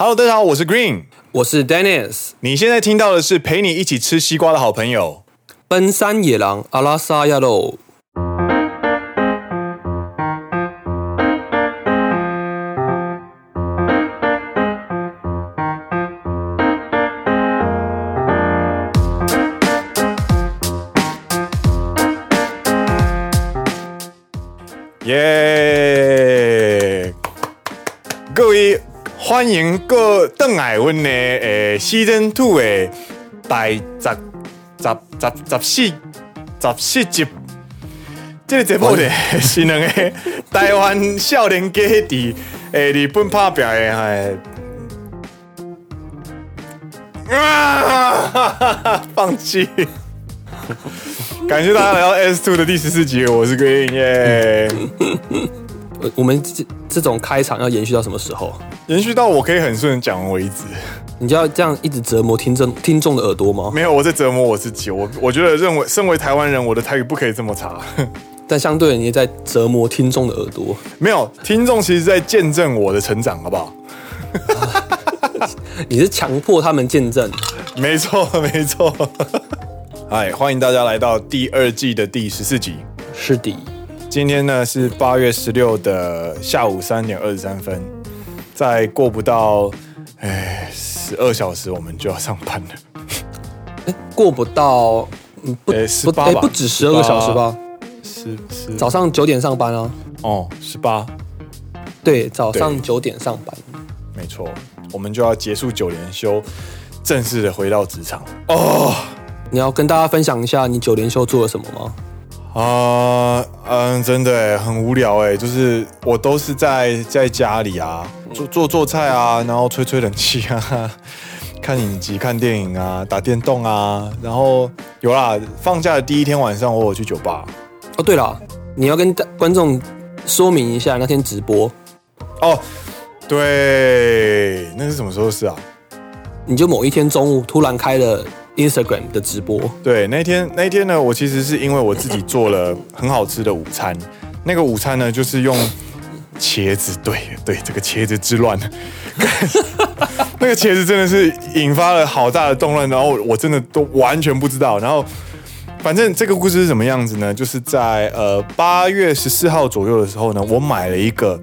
Hello，大家好，我是 Green，我是 Dennis。你现在听到的是陪你一起吃西瓜的好朋友——奔山野狼阿拉萨亚喽。各邓艾文的诶，Season Two 的第十十十十四十四集。这个节目呢 是两个台湾少年家在诶日本拍拼的哎啊！放弃。感谢大家来到 S Two 的第十四集，我是 Green 耶。我们这这种开场要延续到什么时候？延续到我可以很顺讲完为止。你就要这样一直折磨听众听众的耳朵吗？没有，我在折磨我自己。我我觉得认为身为台湾人，我的台语不可以这么差。但相对的，你也在折磨听众的耳朵。没有，听众其实在见证我的成长，好不好？你是强迫他们见证？没错，没错。哎，欢迎大家来到第二季的第十四集。是的。今天呢是八月十六的下午三点二十三分，再过不到哎十二小时，我们就要上班了。哎，过不到，嗯，不，哎，十八吧，不止十二个小时吧？十十早上九点上班啊？哦，十八，对，早上九点上班，没错，我们就要结束九连休，正式的回到职场。哦，你要跟大家分享一下你九连休做了什么吗？啊，嗯，真的很无聊哎，就是我都是在在家里啊，做做做菜啊，然后吹吹冷气啊，看影集、看电影啊，打电动啊，然后有啦，放假的第一天晚上我有去酒吧。哦，对了，你要跟观众说明一下那天直播。哦，对，那是什么时候的事啊？你就某一天中午突然开了。Instagram 的直播，对，那天那天呢，我其实是因为我自己做了很好吃的午餐，那个午餐呢就是用茄子，对对，这个茄子之乱，那个茄子真的是引发了好大的动乱，然后我真的都完全不知道，然后反正这个故事是什么样子呢？就是在呃八月十四号左右的时候呢，我买了一个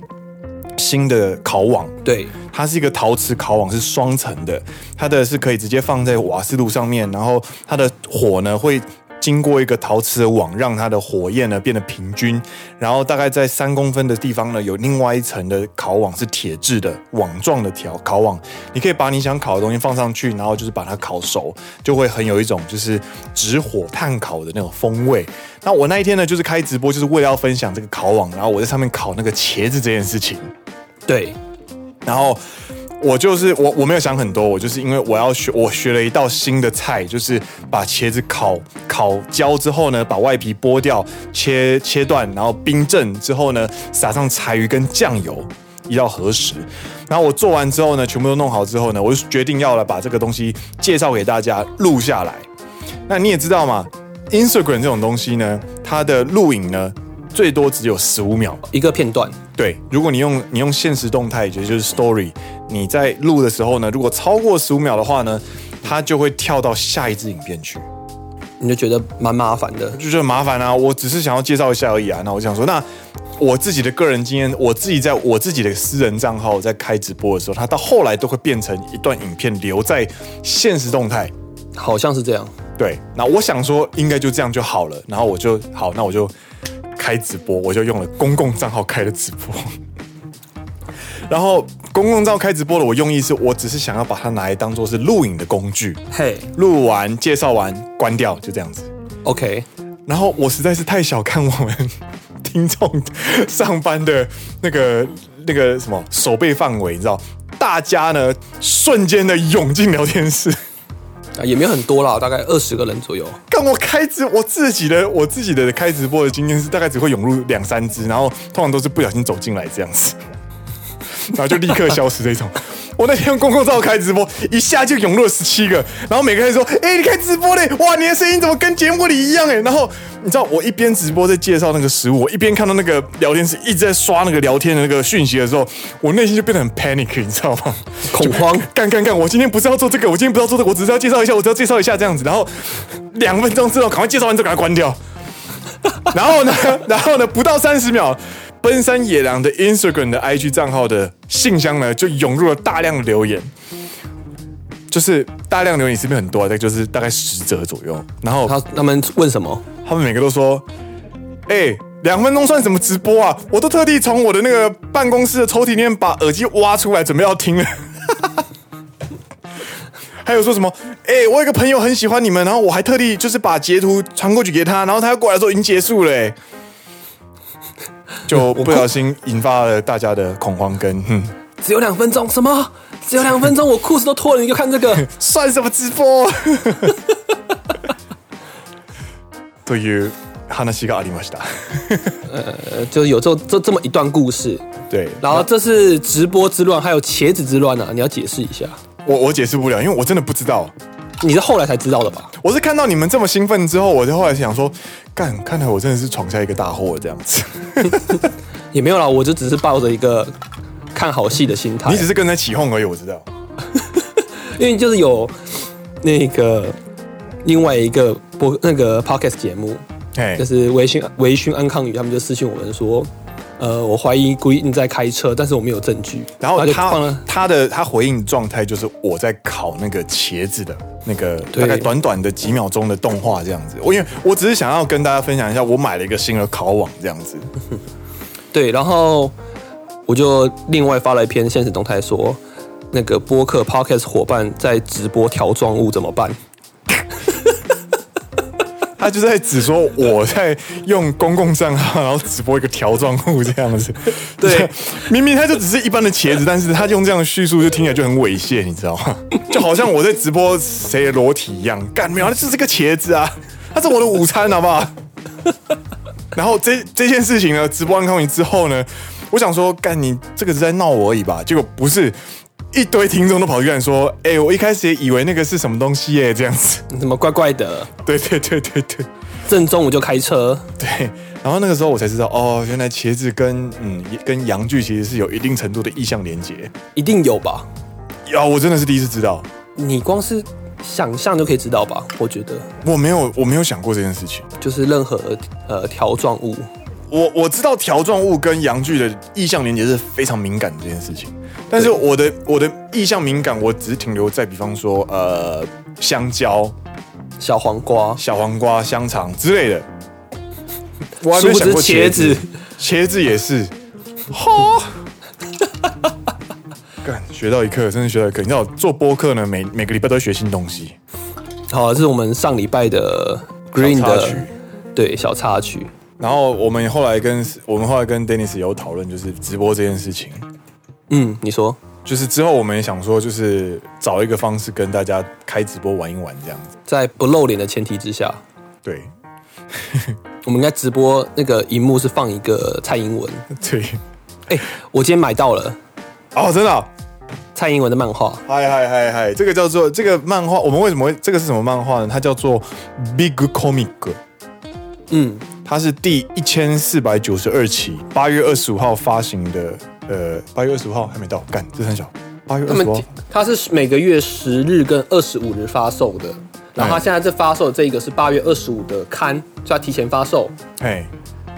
新的烤网，对。它是一个陶瓷烤网，是双层的，它的是可以直接放在瓦斯炉上面，然后它的火呢会经过一个陶瓷的网，让它的火焰呢变得平均，然后大概在三公分的地方呢有另外一层的烤网是铁质的网状的条烤网，你可以把你想烤的东西放上去，然后就是把它烤熟，就会很有一种就是直火炭烤的那种风味。那我那一天呢就是开直播，就是为了要分享这个烤网，然后我在上面烤那个茄子这件事情，对。然后我就是我我没有想很多，我就是因为我要学，我学了一道新的菜，就是把茄子烤烤焦之后呢，把外皮剥掉，切切断，然后冰镇之后呢，撒上柴鱼跟酱油，一道和食。然后我做完之后呢，全部都弄好之后呢，我就决定要来把这个东西介绍给大家录下来。那你也知道嘛，Instagram 这种东西呢，它的录影呢，最多只有十五秒一个片段。对，如果你用你用现实动态，也就是 Story，你在录的时候呢，如果超过十五秒的话呢，它就会跳到下一支影片去，你就觉得蛮麻烦的，就觉得麻烦啊。我只是想要介绍一下而已啊。那我想说，那我自己的个人经验，我自己在我自己的私人账号在开直播的时候，它到后来都会变成一段影片留在现实动态，好像是这样。对，那我想说应该就这样就好了。然后我就好，那我就。开直播，我就用了公共账号开的直播，然后公共账号开直播的我用意是我只是想要把它拿来当做是录影的工具，嘿，录完介绍完关掉就这样子，OK。然后我实在是太小看我们听众上班的那个那个什么守备范围，你知道，大家呢瞬间的涌进聊天室。啊，也没有很多啦，大概二十个人左右。跟我开直，我自己的我自己的开直播的经验是，大概只会涌入两三只，然后通常都是不小心走进来这样子。然后就立刻消失这种。我那天用公共照开直播，一下就涌入了十七个，然后每个人说：“哎、欸，你开直播嘞？哇，你的声音怎么跟节目里一样？”哎，然后你知道我一边直播在介绍那个食物，我一边看到那个聊天室一直在刷那个聊天的那个讯息的时候，我内心就变得很 panic，你知道吗？恐慌，干干干！我今天不是要做这个，我今天不是要做这个，我只是要介绍一下，我只要介绍一下这样子。然后两分钟之后，赶快介绍完之后赶快关掉。然后呢，然后呢，不到三十秒。奔山野狼的 Instagram 的 IG 账号的信箱呢，就涌入了大量的留言，就是大量留言是不是很多啊？大概就是大概十则左右。然后他他们问什么？他们每个都说：“哎、欸，两分钟算什么直播啊？我都特地从我的那个办公室的抽屉里面把耳机挖出来，准备要听了。”还有说什么？哎、欸，我有个朋友很喜欢你们，然后我还特地就是把截图传过去给他，然后他要过来的时候已经结束了、欸。就不小心引发了大家的恐慌跟，哼，只有两分钟，什么？只有两分钟，我裤子都脱了，你就看这个，算什么直播？对于话がありました。呃，就有这这这么一段故事。对，然后这是直播之乱，还有茄子之乱啊！你要解释一下。我我解释不了，因为我真的不知道。 你是后来才知道的吧？我是看到你们这么兴奋之后，我就后来想说，干，看来我真的是闯下一个大祸这样子。也没有啦，我就只是抱着一个看好戏的心态。你只是跟着起哄而已，我知道。因为就是有那个另外一个播那个 podcast 节目，哎，就是微醺微醺安康宇，他们就私信我们说。呃，我怀疑 Green 在开车，但是我没有证据。然后他他的他回应状态就是我在烤那个茄子的那个大概短短的几秒钟的动画这样子。我因为我只是想要跟大家分享一下，我买了一个新的烤网这样子。对，然后我就另外发了一篇现实动态说，那个播客 Podcast 伙伴在直播条状物怎么办？他就在指说我在用公共账号，然后直播一个条状物这样子。对，明明他就只是一般的茄子，但是他用这样的叙述就听起来就很猥亵，你知道吗？就好像我在直播谁的裸体一样。干，没有，那就是个茄子啊，他是我的午餐，好不好？然后这这件事情呢，直播完康明之后呢，我想说，干你这个是在闹我而已吧？结果不是。一堆听众都跑去跟说：“哎、欸，我一开始也以为那个是什么东西耶，这样子，怎么怪怪的？”对对对对对，正中午就开车。对，然后那个时候我才知道，哦，原来茄子跟嗯跟阳具其实是有一定程度的意向连接，一定有吧？有，我真的是第一次知道。你光是想象就可以知道吧？我觉得我没有，我没有想过这件事情，就是任何呃条状物。我我知道条状物跟阳具的意向连接是非常敏感的这件事情。但是我的我的意向敏感，我只是停留在比方说呃香蕉、小黄瓜、小黄瓜、香肠之类的。我还没想过茄子，茄子也是。哈，干，学到一课，真的学到一课。你知道做播客呢，每每个礼拜都学新东西。好，这是我们上礼拜的 Green 的对小插曲。然后我们后来跟我们后来跟 Dennis 有讨论，就是直播这件事情。嗯，你说，就是之后我们也想说，就是找一个方式跟大家开直播玩一玩这样子，在不露脸的前提之下，对，我们应该直播那个荧幕是放一个蔡英文，对，哎、欸，我今天买到了，哦，真的、哦，蔡英文的漫画，嗨嗨嗨嗨，这个叫做这个漫画，我们为什么会这个是什么漫画呢？它叫做 Big Comic，嗯，它是第一千四百九十二期，八月二十五号发行的。呃，八月二十五号还没到，干，这很小。八月二十五，它是每个月十日跟二十五日发售的。然后它现在这发售的这一个是八月二十五的刊，所以它提前发售。哎，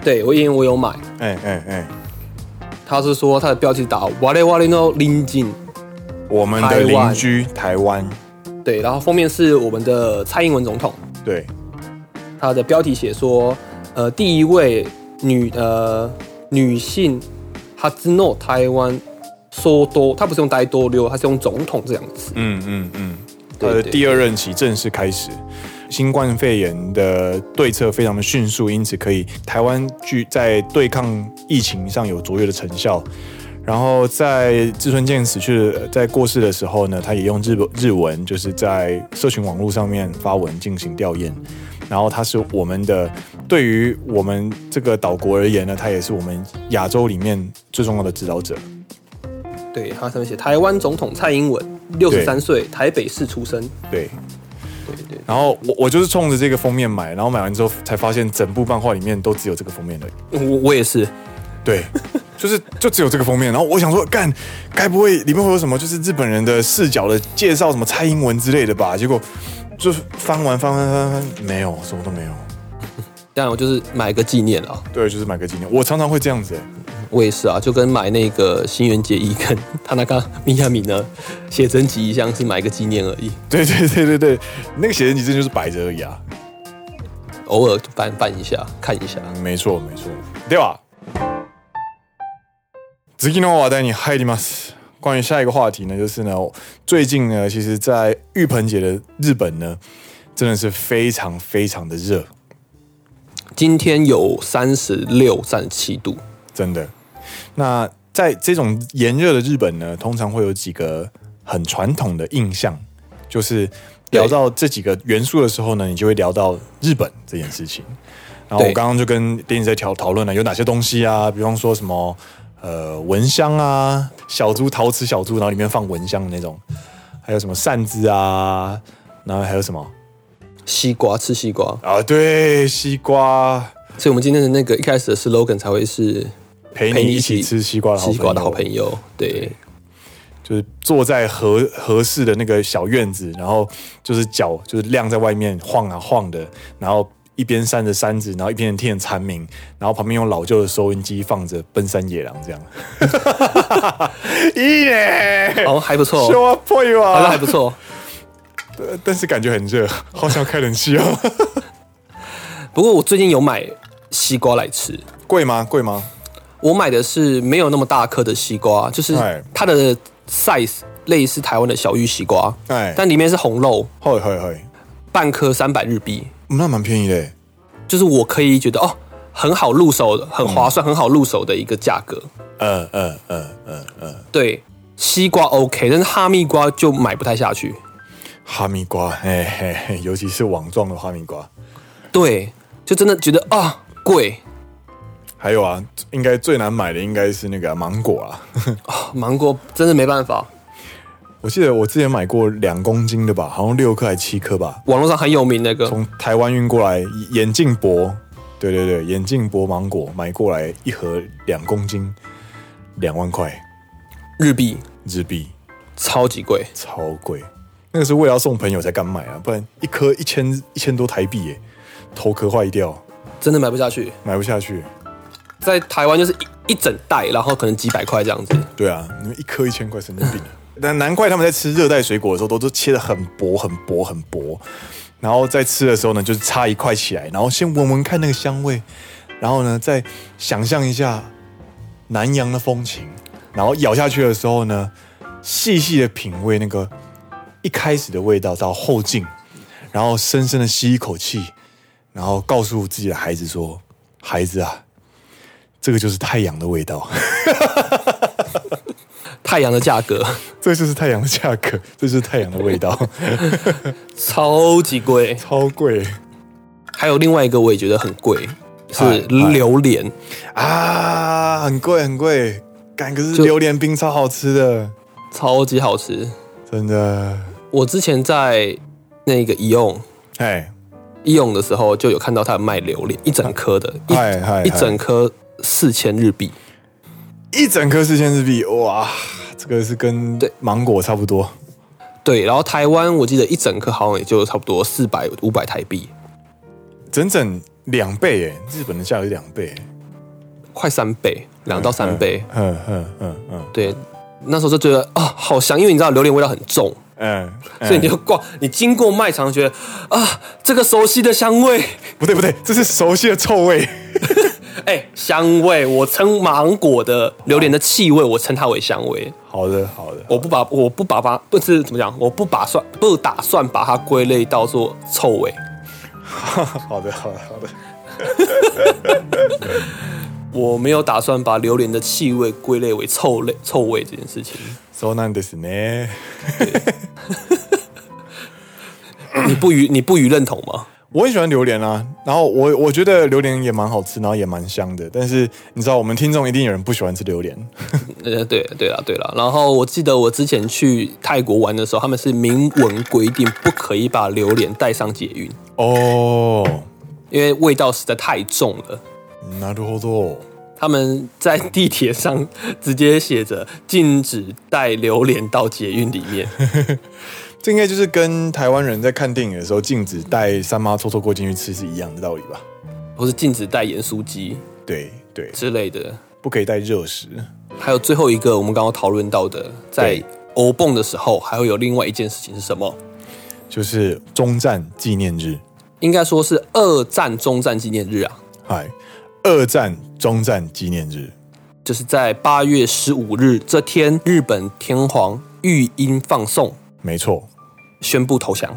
对我因为我有买。哎哎哎，他是说他的标题打“瓦里瓦里诺邻近”，我们的邻居台湾。对，然后封面是我们的蔡英文总统。对，他的标题写说，呃，第一位女呃女性。他只诺台湾说多，他不是用呆多溜，他是用总统这样子。嗯嗯嗯，他的第二任期正式开始，新冠肺炎的对策非常的迅速，因此可以台湾具在对抗疫情上有卓越的成效。然后在志村健死去在过世的时候呢，他也用日日文，就是在社群网络上面发文进行吊唁。然后他是我们的，对于我们这个岛国而言呢，他也是我们亚洲里面最重要的指导者。对，他上面写台湾总统蔡英文，六十三岁，台北市出生。对，对对。然后我我就是冲着这个封面买，然后买完之后才发现整部漫画里面都只有这个封面的。我我也是，对，就是就只有这个封面。然后我想说，干，该不会里面会有什么就是日本人的视角的介绍，什么蔡英文之类的吧？结果就是翻完翻翻翻翻，没有，什么都没有。这样我就是买个纪念啊。对，就是买个纪念。我常常会这样子欸。我也是啊，就跟买那个新垣结衣跟他那个米亚米呢写真集一样，是买个纪念而已。对对对对对，那个写真集真就是摆着而已啊，偶尔翻翻一下看一下。没错没错。では次の话题に入ります。关于下一个话题呢，就是呢，最近呢，其实，在浴盆节的日本呢，真的是非常非常的热。 今天有三十六、三十七度，真的。那在这种炎热的日本呢，通常会有几个很传统的印象，就是聊到这几个元素的时候呢，你就会聊到日本这件事情。然后我刚刚就跟电影在讨讨论了有哪些东西啊，比方说什么呃蚊香啊，小猪陶瓷小猪，然后里面放蚊香的那种，还有什么扇子啊，然后还有什么西瓜，吃西瓜。啊，对，西瓜。所以我们今天的那个一开始的 slogan 才会是。陪你一起吃西瓜的好朋友，西瓜的好朋友，对，对，就是坐在合合适的那个小院子，然后就是脚就是晾在外面晃啊晃的，然后一边扇着扇子，然后一边听着蝉鸣，然后旁边用老旧的收音机放着《奔山野狼》这样，咦耶，哦还不错，好像还不错，但是感觉很热，好想开冷气哦。不过我最近有买西瓜来吃，贵吗？贵吗？我买的是没有那么大颗的西瓜，就是它的 size 类似台湾的小玉西瓜，哎但里面是红肉，会会会，半颗三百日币，那蛮便宜的，就是我可以觉得哦，很好入手的，很划算，很好入手的一个价格。嗯嗯嗯嗯嗯，对，西瓜 OK，但是哈密瓜就买不太下去。哈密瓜，嘿嘿嘿，尤其是网状的哈密瓜，对，就真的觉得啊贵。还有啊，应该最难买的应该是那个芒果啊。芒果真的没办法。我记得我之前买过两公斤的吧，好像六颗还七颗吧。网络上很有名那个，从台湾运过来眼镜博，对对对，眼镜博芒果买过来一盒两公斤，两万块日币，日币超级贵，超贵。那个是为了要送朋友才敢买啊，不然一颗一千一千多台币耶，头壳坏掉，真的买不下去，买不下去。在台湾就是一一整袋，然后可能几百块这样子。对啊，你们一颗一千块，神经病。但难怪他们在吃热带水果的时候，都都切的很薄、很薄、很薄。然后在吃的时候呢，就是插一块起来，然后先闻闻看那个香味，然后呢，再想象一下南洋的风情，然后咬下去的时候呢，细细的品味那个一开始的味道到后劲，然后深深的吸一口气，然后告诉自己的孩子说：“孩子啊。”这个就是太阳的味道，太阳的价格，这就是太阳的价格，这就是太阳的味道，超级贵，超贵。还有另外一个我也觉得很贵，是榴莲啊，很贵很贵。感觉是榴莲冰超好吃的，超级好吃，真的。我之前在那个伊用，哎，伊用的时候就有看到他卖榴莲，一整颗的，一一整颗。四千日币，一整颗四千日币，哇，这个是跟对。芒果差不多。对，然后台湾我记得一整颗好像也就差不多四百五百台币，整整两倍诶，日本的价格两倍，快三倍，两到三倍。嗯嗯嗯嗯，对，那时候就觉得啊、哦，好香，因为你知道榴莲味道很重，嗯，所以你就逛，你经过卖场觉得啊，这个熟悉的香味，不对不对，这是熟悉的臭味。哎、欸，香味，我称芒果的榴莲的气味，我称它为香味。好的，好的，我不把我不把它不是怎么讲，我不把算不打算把它归类到做臭味。好的，好的，好的。我没有打算把榴莲的气味归类为臭类臭味这件事情。そうなんですね。你不予你不予认同吗？ 我很喜欢榴莲啊，然后我我觉得榴莲也蛮好吃，然后也蛮香的。但是你知道，我们听众一定有人不喜欢吃榴莲。呃，对对了对了。然后我记得我之前去泰国玩的时候，他们是明文规定不可以把榴莲带上捷运哦，因为味道实在太重了。なるほど。 他们在地铁上直接写着禁止带榴莲到捷运里面。这应该就是跟台湾人在看电影的时候禁止带三妈臭臭锅进去吃是一样的道理吧？或是禁止带盐酥鸡，对对之类的，不可以带热食。还有最后一个，我们刚刚讨论到的，在欧蹦的时候，还会有另外一件事情是什么？就是中战纪念日，应该说是二战中战纪念日啊。嗨，二战终战纪念日，就是在八月十五日这天，日本天皇御鹰放送。没错，宣布投降。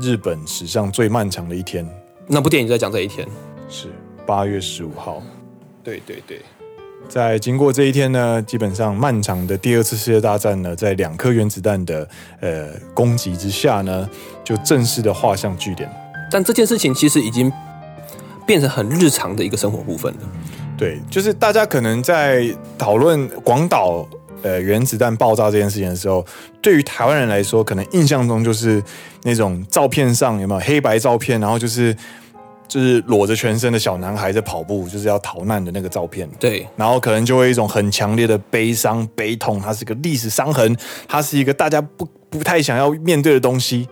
日本史上最漫长的一天。那部电影就在讲这一天，是八月十五号。对对对，在经过这一天呢，基本上漫长的第二次世界大战呢，在两颗原子弹的呃攻击之下呢，就正式的画上句点。但这件事情其实已经变成很日常的一个生活部分了。对，就是大家可能在讨论广岛。呃，原子弹爆炸这件事情的时候，对于台湾人来说，可能印象中就是那种照片上有没有黑白照片，然后就是就是裸着全身的小男孩在跑步，就是要逃难的那个照片。对，然后可能就会一种很强烈的悲伤、悲痛，它是个历史伤痕，它是一个大家不不太想要面对的东西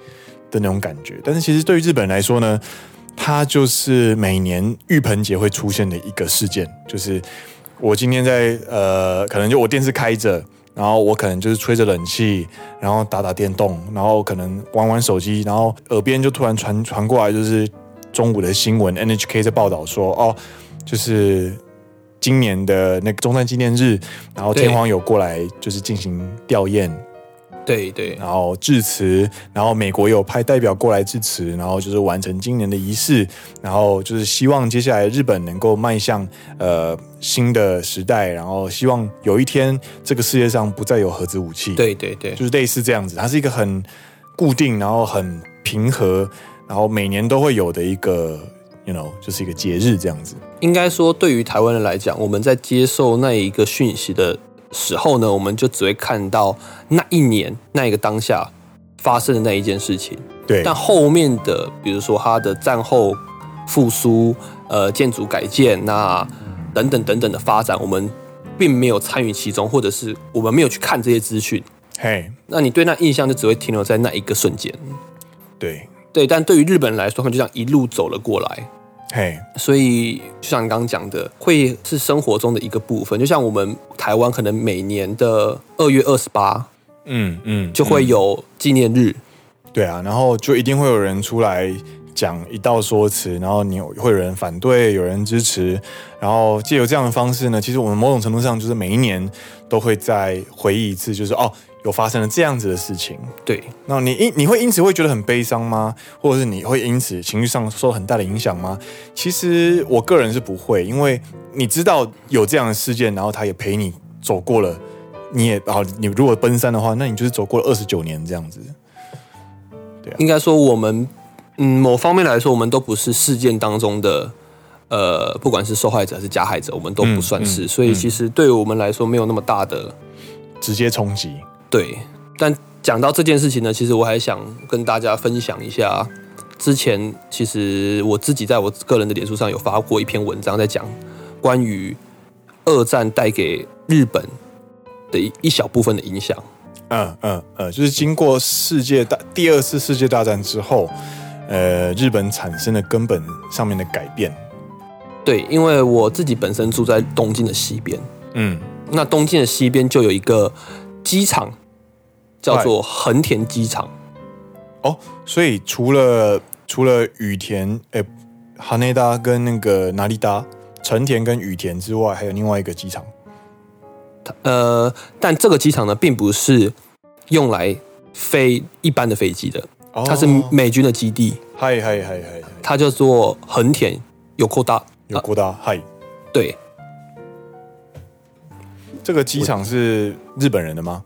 的那种感觉。但是其实对于日本人来说呢，它就是每年浴盆节会出现的一个事件，就是。我今天在呃，可能就我电视开着，然后我可能就是吹着冷气，然后打打电动，然后可能玩玩手机，然后耳边就突然传传过来，就是中午的新闻，NHK 在报道说，哦，就是今年的那个中山纪念日，然后天皇有过来，就是进行吊唁。对对，然后致辞，然后美国有派代表过来致辞，然后就是完成今年的仪式，然后就是希望接下来日本能够迈向呃新的时代，然后希望有一天这个世界上不再有核子武器。对对对，就是类似这样子，它是一个很固定，然后很平和，然后每年都会有的一个，you know，就是一个节日这样子。应该说，对于台湾人来讲，我们在接受那一个讯息的。时候呢，我们就只会看到那一年那一个当下发生的那一件事情。对，但后面的，比如说它的战后复苏、呃建筑改建，那等等等等的发展，我们并没有参与其中，或者是我们没有去看这些资讯。嘿，那你对那印象就只会停留在那一个瞬间。对，对，但对于日本人来说，他们就这样一路走了过来。嘿，所以就像你刚刚讲的，会是生活中的一个部分。就像我们台湾可能每年的二月二十八，嗯嗯，就会有纪念日。对啊，然后就一定会有人出来讲一道说辞，然后你会有人反对，有人支持，然后借由这样的方式呢，其实我们某种程度上就是每一年都会再回忆一次，就是哦。有发生了这样子的事情，对，那你因你会因此会觉得很悲伤吗？或者是你会因此情绪上受很大的影响吗？其实我个人是不会，因为你知道有这样的事件，然后他也陪你走过了，你也好你如果奔三的话，那你就是走过了二十九年这样子。对啊，应该说我们嗯，某方面来说，我们都不是事件当中的呃，不管是受害者还是加害者，我们都不算是，嗯嗯、所以其实对于我们来说没有那么大的直接冲击。对，但讲到这件事情呢，其实我还想跟大家分享一下，之前其实我自己在我个人的脸书上有发过一篇文章，在讲关于二战带给日本的一一小部分的影响。嗯嗯嗯，就是经过世界大第二次世界大战之后，呃，日本产生的根本上面的改变。对，因为我自己本身住在东京的西边，嗯，那东京的西边就有一个。机场叫做横田机场哦，所以除了除了羽田、哎、哈内达跟那个哪里达、成田跟羽田之外，还有另外一个机场。呃，但这个机场呢，并不是用来飞一般的飞机的，哦，它是美军的基地。嗨嗨嗨嗨，它叫做横田有扩大有扩大嗨，对。这个机场是日本人的吗？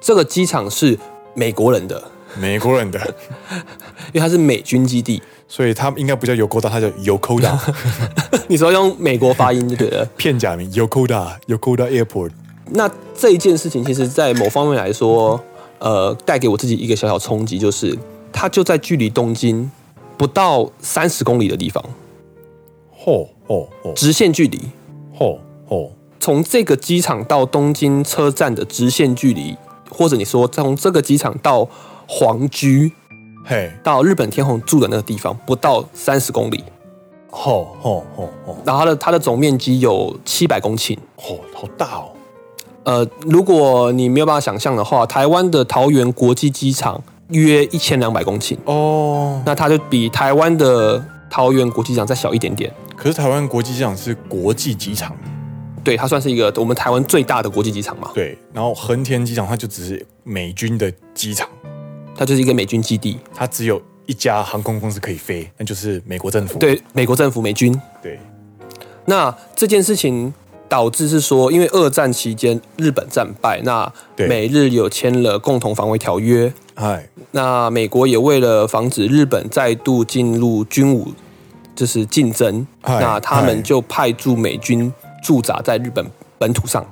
这个机场是美国人的，美国人的，因为它是美军基地，所以它应该不叫 Yokota，它叫 Yokoda。你说用美国发音就对了，片假名 Yokoda，Yokoda Airport。那这一件事情，其实，在某方面来说，呃，带给我自己一个小小冲击，就是它就在距离东京不到三十公里的地方。嚯嚯嚯！直线距离。嚯嚯！从这个机场到东京车站的直线距离，或者你说从这个机场到皇居，嘿，到日本天皇住的那个地方，不到三十公里。嚯嚯嚯嚯！然后它的它的总面积有七百公顷。哦，好大哦！呃，如果你没有办法想象的话，台湾的桃园国际机场约一千两百公顷哦，那它就比台湾的桃园国际机场再小一点点。可是台湾国际机场是国际机场，对，它算是一个我们台湾最大的国际机场嘛。对，然后横田机场它就只是美军的机场，它就是一个美军基地，它只有一家航空公司可以飞，那就是美国政府。对，美国政府美军。对，那这件事情。导致是说，因为二战期间日本战败，那美日有签了共同防卫条约。哎，那美国也为了防止日本再度进入军武，就是竞争，那他们就派驻美军驻扎在日本本土上。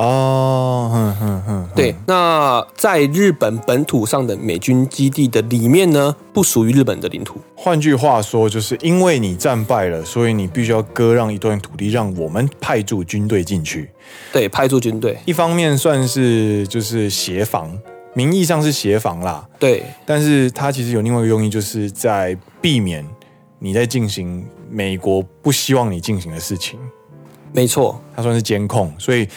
哦，哼哼哼，对，那在日本本土上的美军基地的里面呢，不属于日本的领土。换句话说，就是因为你战败了，所以你必须要割让一段土地，让我们派驻军队进去。对，派驻军队，一方面算是就是协防，名义上是协防啦。对，但是它其实有另外一个用意，就是在避免你在进行美国不希望你进行的事情。没错，它算是监控，所以。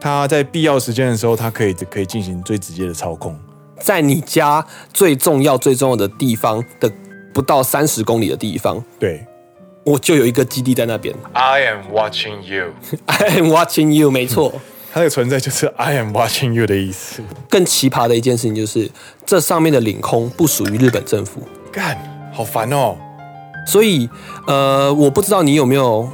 他在必要时间的时候，他可以可以进行最直接的操控，在你家最重要最重要的地方的不到三十公里的地方，对，我就有一个基地在那边。I am watching you. I am watching you. 没错，它的存在就是 I am watching you 的意思。更奇葩的一件事情就是，这上面的领空不属于日本政府。干，好烦哦。所以，呃，我不知道你有没有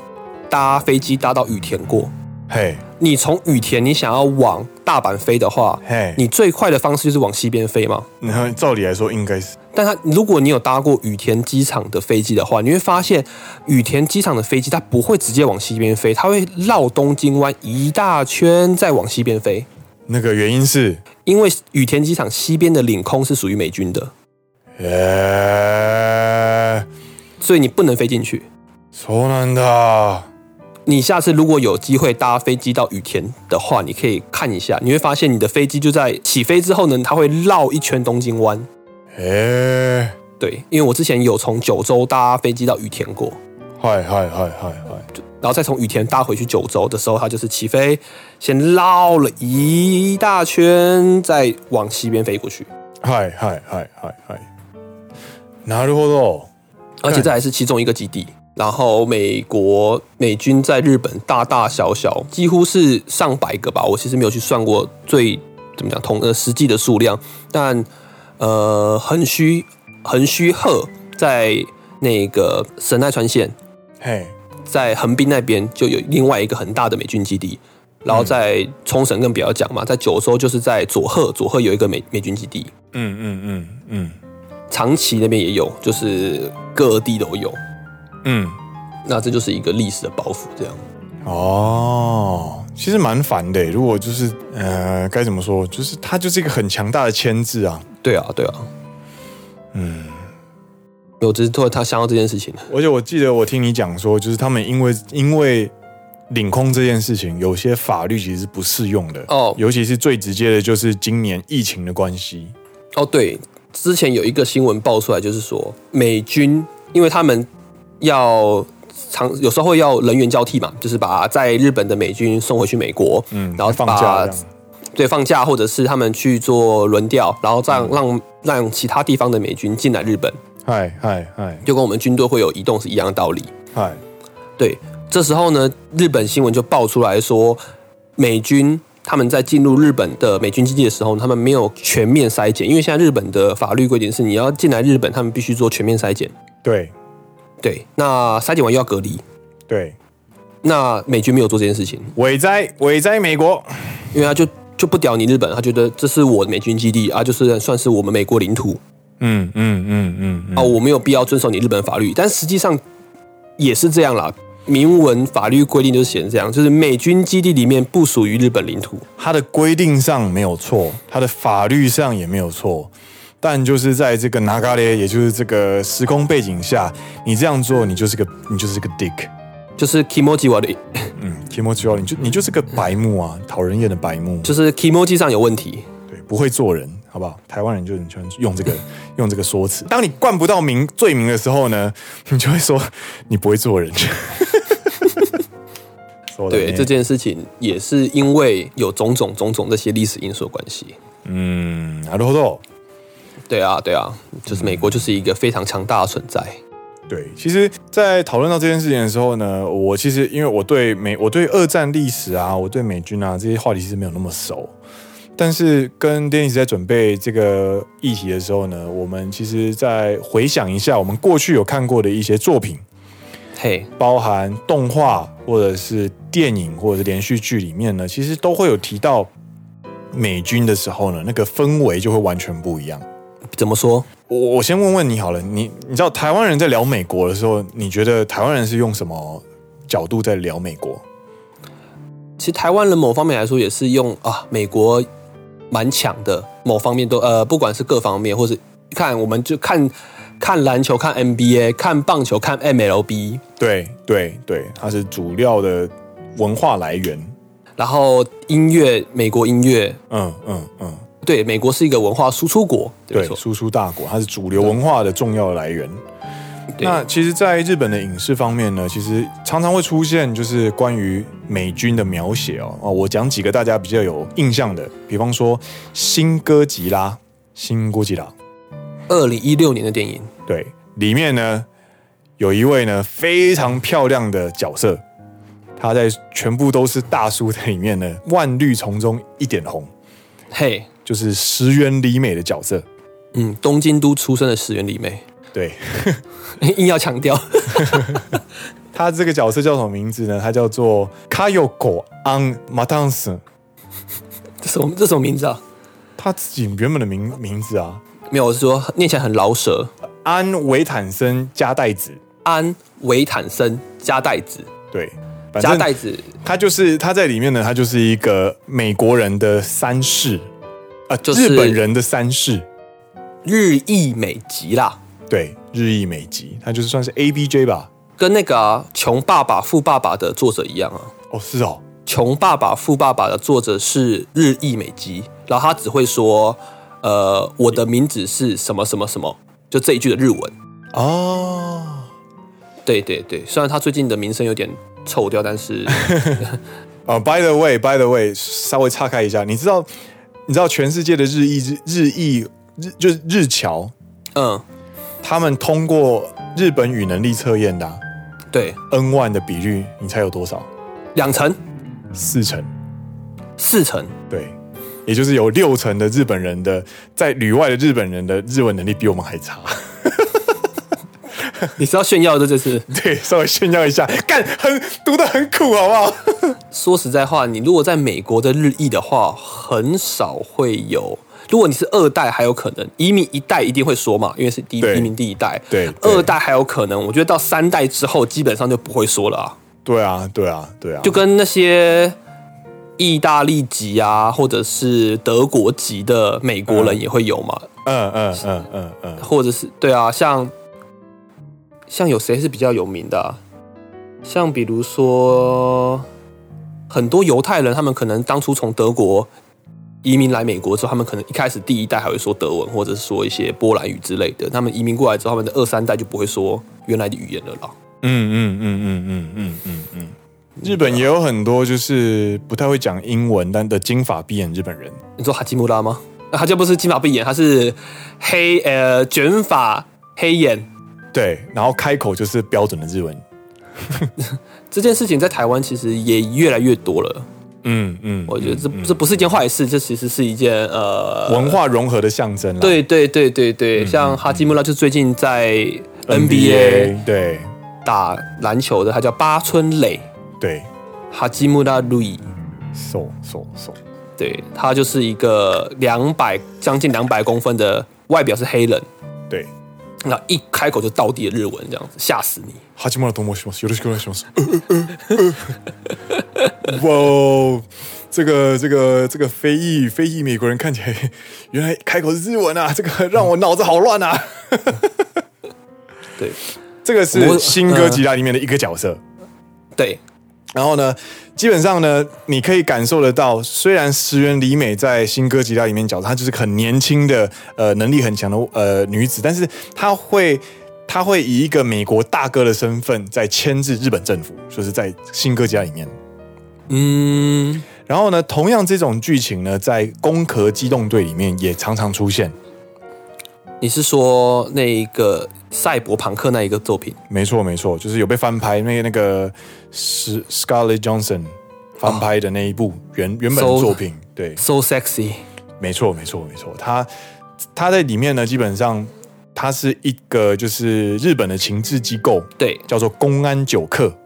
搭飞机搭到羽田过。嘿。你从羽田，你想要往大阪飞的话，嘿，你最快的方式就是往西边飞吗？然后照理来说应该是，但它如果你有搭过羽田机场的飞机的话，你会发现羽田机场的飞机它不会直接往西边飞，它会绕东京湾一大圈再往西边飞。那个原因是因为羽田机场西边的领空是属于美军的，呃，所以你不能飞进去。そうなんだ。 你下次如果有机会搭飞机到羽田的话，你可以看一下，你会发现你的飞机就在起飞之后呢，它会绕一圈东京湾。哎，对，因为我之前有从九州搭飞机到羽田过。嗨嗨嗨嗨嗨，然后再从羽田搭回去九州的时候，它就是起飞，先绕了一大圈，再往西边飞过去。嗨嗨嗨嗨嗨，なるほど。而且这还是其中一个基地。 然后美国美军在日本大大小小几乎是上百个吧，我其实没有去算过最怎么讲同呃实际的数量，但呃横须横须贺在那个神奈川县，嘿，在横滨那边就有另外一个很大的美军基地，然后在冲绳更不要讲嘛，在九州就是在佐贺，佐贺有一个美美军基地，嗯嗯嗯嗯，长崎那边也有，就是各地都有。嗯，那这就是一个历史的包袱，这样。哦，其实蛮烦的。如果就是呃，该怎么说？就是它就是一个很强大的牵制啊。对啊，对啊。嗯，我只是突然他想到这件事情。而且我记得我听你讲说，就是他们因为因为领空这件事情，有些法律其实是不适用的。哦，尤其是最直接的，就是今年疫情的关系。哦，对，之前有一个新闻爆出来，就是说美军因为他们。要常有时候会要人员交替嘛，就是把在日本的美军送回去美国，嗯，然后放假，对，放假或者是他们去做轮调，然后这样让、嗯、让其他地方的美军进来日本，嗨嗨嗨，就跟我们军队会有移动是一样的道理，嗨，对，这时候呢，日本新闻就爆出来说，美军他们在进入日本的美军基地的时候，他们没有全面筛检，因为现在日本的法律规定是你要进来日本，他们必须做全面筛检，对。对，那筛检完又要隔离。对，那美军没有做这件事情，伟哉伟哉美国，因为他就就不屌你日本，他觉得这是我的美军基地啊，就是算是我们美国领土。嗯嗯嗯嗯，啊，我没有必要遵守你日本法律，但实际上也是这样啦。明文法律规定就是写成这样，就是美军基地里面不属于日本领土。它的规定上没有错，它的法律上也没有错，但就是在这个流れ，也就是这个时空背景下，你这样做，你就是个你就是个 dick，就是 kimoji wa 的，嗯，kimoji wa，你就你就是个白目啊，讨人厌的白目，就是 kimoji 上有问题，对，不会做人，好不好？台湾人就很喜欢用这个用这个说辞。当你冠不到名罪名的时候呢，你就会说你不会做人。对这件事情，也是因为有种种种种这些历史因素的关系。嗯，なるほど。 对啊，对啊，就是美国就是一个非常强大的存在。对，其实，在讨论到这件事情的时候呢，我其实因为我对美，我对二战历史啊，我对美军啊这些话题其实没有那么熟。但是跟 Dennis 在准备这个议题的时候呢，我们其实在回想一下我们过去有看过的一些作品。嘿，包含动画或者是电影或者是连续剧里面呢，其实都会有提到美军的时候呢，那个氛围就会完全不一样。怎么说？我我先问问你好了，你你知道台湾人在聊美国的时候，你觉得台湾人是用什么角度在聊美国？其实台湾人某方面来说也是用啊，美国蛮强的，某方面都呃，不管是各方面，或是看我们就看。看篮球，看 NBA，看棒球，看 MLB。对对对，它是主要的文化来源。然后音乐，美国音乐，嗯嗯嗯，对，美国是一个文化输出国，对，输出大国，它是主流文化的重要的来源。那其实，在日本的影视方面呢，其实常常会出现就是关于美军的描写哦。哦，我讲几个大家比较有印象的，比方说《新哥吉拉》，《新哥吉拉》。二零一六年的电影，对，里面呢有一位呢非常漂亮的角色，他在全部都是大叔的里面呢，万绿丛中一点红，嘿，就是石原里美的角色，嗯，东京都出生的石原里美，对，硬要强调，他这个角色叫什么名字呢？他叫做 Kayoko Ann Matanzan，这什么这什么名字啊？他自己原本的名名字啊。没有，我是说念起来很饶舌。安维坦森加代子，安维坦森加代子，对，加代子，他就是他在里面呢，他就是一个美国人的三世，啊，就是日本人的三世，日裔美籍啦，对，日裔美籍，他就是算是 A B J 吧，跟那个啊，穷爸爸富爸爸的作者一样啊。哦，是哦，穷爸爸富爸爸的作者是日裔美籍，然后他只会说。呃，我的名字是什么什么什么，就这一句的日文哦。对对对，虽然他最近的名声有点臭掉，但是啊，By the way，By the way，稍微岔开一下，你知道你知道全世界的日裔日日裔日就是日侨，嗯，他们通过日本语能力测验的，对，N one 的比率，你猜有多少？两成，四成，四成，对。也就是有六成的日本人的在旅外的日本人的日文能力比我们还差，你是要炫耀的这是？对，稍微炫耀一下，干很读的很苦，好不好？说实在话，你如果在美国的日裔的话，很少会有。如果你是二代，还有可能移民一代一定会说嘛，因为是第一移民第一代。对，对二代还有可能，我觉得到三代之后，基本上就不会说了啊。对啊，对啊，对啊，就跟那些。意大利籍啊，或者是德国籍的美国人也会有嘛？嗯嗯嗯嗯嗯，或者是对啊，像像有谁是比较有名的啊？像比如说很多犹太人，他们可能当初从德国移民来美国之后，他们可能一开始第一代还会说德文，或者是说一些波兰语之类的。他们移民过来之后，他们的二三代就不会说原来的语言了啦。嗯嗯嗯嗯嗯嗯嗯嗯。日本也有很多就是不太会讲英文，但的金发碧眼日本人。你说哈基穆拉吗？那他就不是金发碧眼，他是黑呃卷发黑眼。对，然后开口就是标准的日文。这件事情在台湾其实也越来越多了。嗯嗯，我觉得这这不是一件坏事，这其实是一件呃文化融合的象征。对对对对对，像哈基穆拉就最近在 NBA 对。打篮球的，他叫八村垒。对，哈基穆拉路易，瘦瘦瘦，对，他就是一个两百将近两百公分的外表是黑人，对，那一开口就倒地的日文，这样子吓死你。哈基莫拉多莫西莫斯，有的是过来西莫斯。哇，这个这个这个非裔非裔美国人看起来原来开口是日文啊，这个让我脑子好乱啊。对，这个是新哥吉拉里面的一个角色。呃、对。然后呢，基本上呢，你可以感受得到，虽然石原里美在《新歌吉拉》里面角色，她就是很年轻的，呃，能力很强的呃女子，但是她会，她会以一个美国大哥的身份在牵制日本政府，就是在《新哥吉拉》里面。嗯，然后呢，同样这种剧情呢，在《攻壳机动队》里面也常常出现。你是说那一个赛博朋克那一个作品？没错，没错，就是有被翻拍，那个那个是 Scarlett Johansson 翻拍的那一部原、oh, 原本的作品，对，So sexy，没错，没错，没错，他他在里面呢，基本上他是一个就是日本的情治机构，对，叫做公安九课，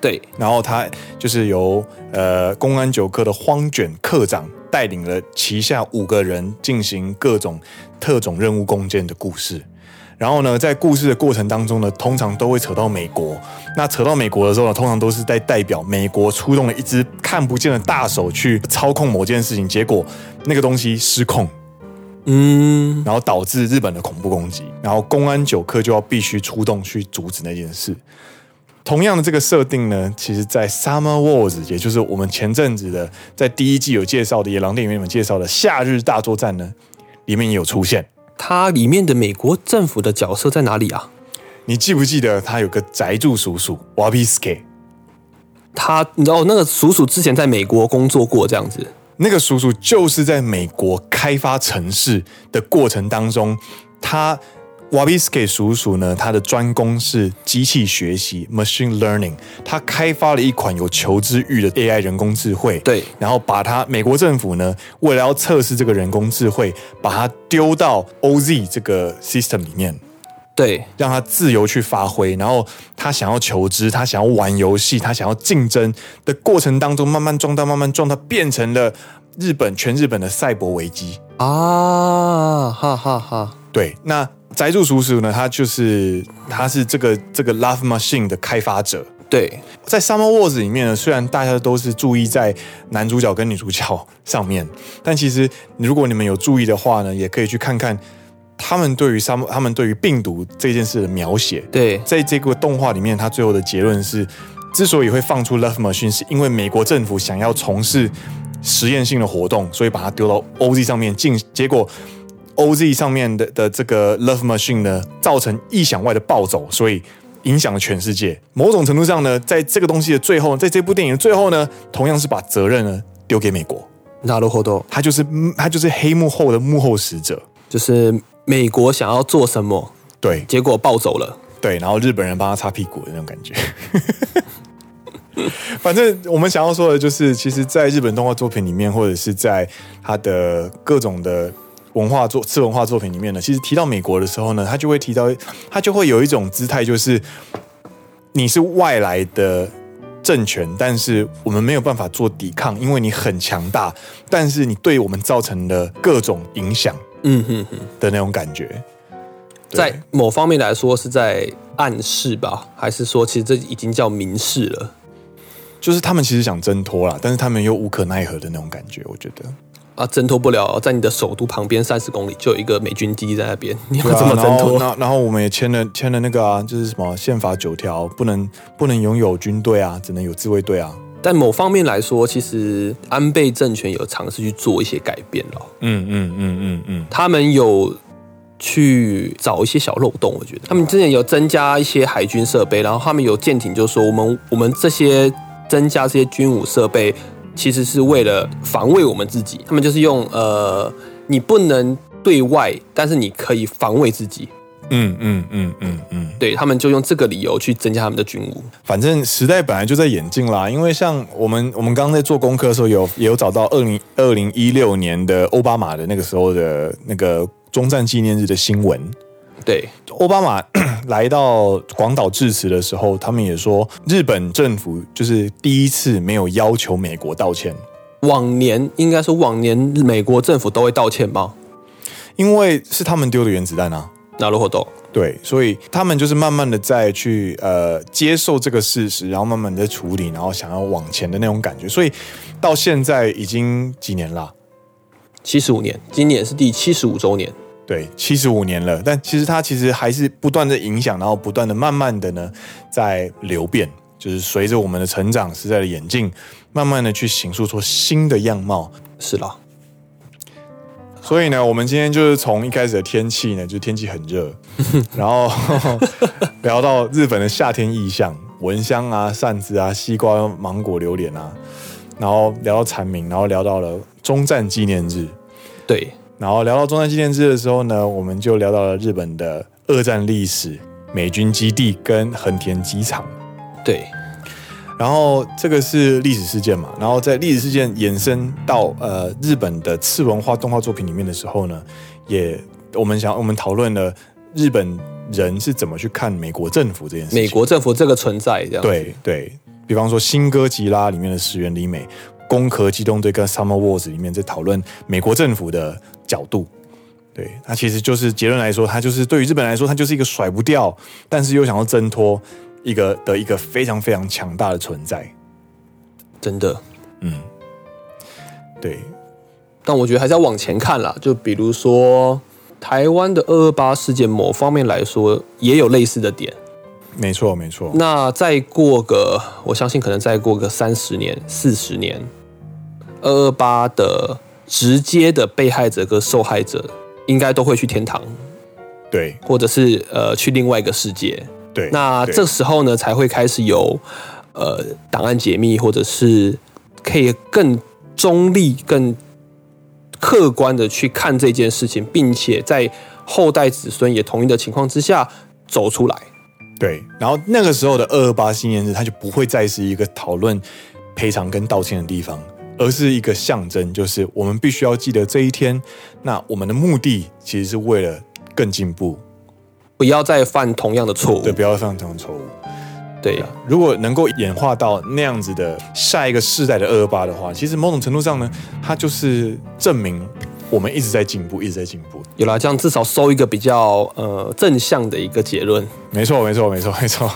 对，然后他就是由呃公安九课的荒卷课长。带领了旗下五个人进行各种特种任务攻坚的故事，然后呢，在故事的过程当中呢，通常都会扯到美国。那扯到美国的时候呢，通常都是在代表美国出动了一只看不见的大手去操控某件事情，结果那个东西失控，嗯，然后导致日本的恐怖攻击，然后公安九课就要必须出动去阻止那件事。同样的这个设定呢，其实，在《Summer Wars》，也就是我们前阵子的在第一季有介绍的《野狼电影》里面介绍的《夏日大作战》呢，里面也有出现。它里面的美国政府的角色在哪里啊？你记不记得他有个宅住叔叔 w a b i s k e？他，你知道那个叔叔之前在美国工作过，这样子。那个叔叔就是在美国开发城市的过程当中，他。瓦比斯凯叔叔呢，他的专攻是机器学习 （machine learning）。他开发了一款有求知欲的 AI 人工智慧。对，然后把他美国政府呢，为了要测试这个人工智慧，把它丢到 OZ 这个 system 里面。对，让他自由去发挥。然后他想要求知，他想要玩游戏，他想要竞争的过程当中，慢慢壮大，慢慢壮大，变成了日本全日本的赛博危机啊！哈哈哈。对，那。宅住叔叔呢？他就是他是这个这个 Love Machine 的开发者。对，在 Summer Wars 里面呢，虽然大家都是注意在男主角跟女主角上面，但其实如果你们有注意的话呢，也可以去看看他们对于 Summer 他们对于病毒这件事的描写。对，在这个动画里面，他最后的结论是，之所以会放出 Love Machine，是因为美国政府想要从事实验性的活动，所以把它丢到 OZ 上面进，结果。OZ 上面的的这个 Love Machine 呢，造成意想外的暴走，所以影响了全世界。某种程度上呢，在这个东西的最后，在这部电影的最后呢，同样是把责任呢丢给美国。なるほど，他就是他就是黑幕后的幕后使者，就是美国想要做什么，对，结果暴走了，对，然后日本人帮他擦屁股的那种感觉。反正我们想要说的就是，其实，在日本动画作品里面，或者是在他的各种的。 文化作次文化作品里面呢，其实提到美国的时候呢，他就会提到，他就会有一种姿态，就是你是外来的政权，但是我们没有办法做抵抗，因为你很强大，但是你对我们造成了各种影响，嗯哼哼的那种感觉，在某方面来说是在暗示吧，还是说其实这已经叫明示了？就是他们其实想挣脱啦，但是他们又无可奈何的那种感觉，我觉得。啊，挣脱不了，在你的首都旁边三十公里就有一个美军基地在那边，你要怎么挣脱？然后，然后我们也签了签了那个啊，就是什么宪法九条，不能不能拥有军队啊，只能有自卫队啊。但某方面来说，其实安倍政权有尝试去做一些改变了。嗯嗯嗯嗯嗯，他们有去找一些小漏洞，我觉得他们之前有增加一些海军设备，然后他们有舰艇，就说我们我们这些增加这些军武设备。其实是为了防卫我们自己，他们就是用呃，你不能对外，但是你可以防卫自己。嗯嗯嗯嗯嗯，对，他们就用这个理由去增加他们的军务。反正时代本来就在演进啦，因为像我们我们刚刚在做功课的时候有，有也有找到二零二零一六年的奥巴马的那个时候的那个终战纪念日的新闻。对，奥巴马来到广岛致辞的时候，他们也说日本政府就是第一次没有要求美国道歉。往年应该说往年美国政府都会道歉吗？因为是他们丢的原子弹啊。 なるほど。对，所以他们就是慢慢的在去呃接受这个事实，然后慢慢的处理，然后想要往前的那种感觉。所以到现在已经几年了？七十五年，今年是第七十五周年。 对，七十五年了。但其实它其实还是不断的影响，然后不断的慢慢的呢在流变，就是随着我们的成长，时代的演进，慢慢的去形塑出新的样貌。是啦。所以呢，我们今天就是从一开始的天气呢，就天气很热，然后 聊到日本的夏天意象，蚊香啊、扇子啊、西瓜、芒果、榴莲啊，然后聊到蝉鸣，然后聊到了终战纪念日，对，然后聊到中山纪念日的时候呢，我们就聊到了日本的二战历史、美军基地跟横田机场，对。然后这个是历史事件嘛，然后在历史事件延伸到呃日本的次文化动画作品里面的时候呢，也我们想我们讨论了日本人是怎么去看美国政府这件事情，美国政府这个存在这样，对对，比方说《新哥吉拉》里面的石原里美，《攻壳机动队》跟《Summer Wars》里面在讨论美国政府的角度，对，它其实就是结论来说，它就是对于日本来说，它就是一个甩不掉，但是又想要挣脱。一个的一个非常非常强大的存在，真的，嗯，对。但我觉得还是要往前看啦，就比如说台湾的二二八事件，某方面来说也有类似的点。没错，没错。那再过个，我相信可能再过个三十年、四十年，二二八的直接的被害者跟受害者，应该都会去天堂，对，或者是呃去另外一个世界。对，那这时候呢，才会开始有呃档案解密，或者是可以更中立、更客观的去看这件事情，并且在后代子孙也同意的情况之下走出来。对，然后那个时候的二二八纪念日，它就不会再是一个讨论赔偿跟道歉的地方，而是一个象征，就是我们必须要记得这一天。那我们的目的其实是为了更进步。不要再犯同样的错误。对，不要犯同样的错误。对，如果能够演化到那样子的下一个世代的二二八的话，其实某种程度上呢，它就是证明我们一直在进步，一直在进步。有啦，这样至少收一个比较呃正向的一个结论。没错，没错，没错，没错。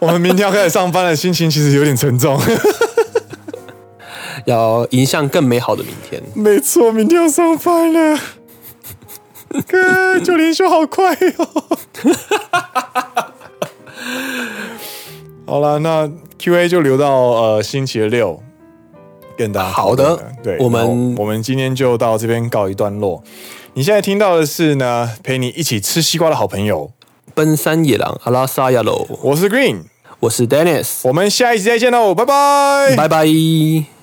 我们明天要开始上班了心情其实有点沉重，要迎向更美好的明天。没错，明天要上班了。哥，九连休好快哟、哦！好了，那 Q&A 就留到呃星期六跟大家好的。对，我们我们今天就到这边告一段落。你现在听到的是呢，陪你一起吃西瓜的好朋友奔山野狼阿拉萨亚喽。我是 Green，我是 Dennis，我们下一集再见喽，拜拜，拜拜。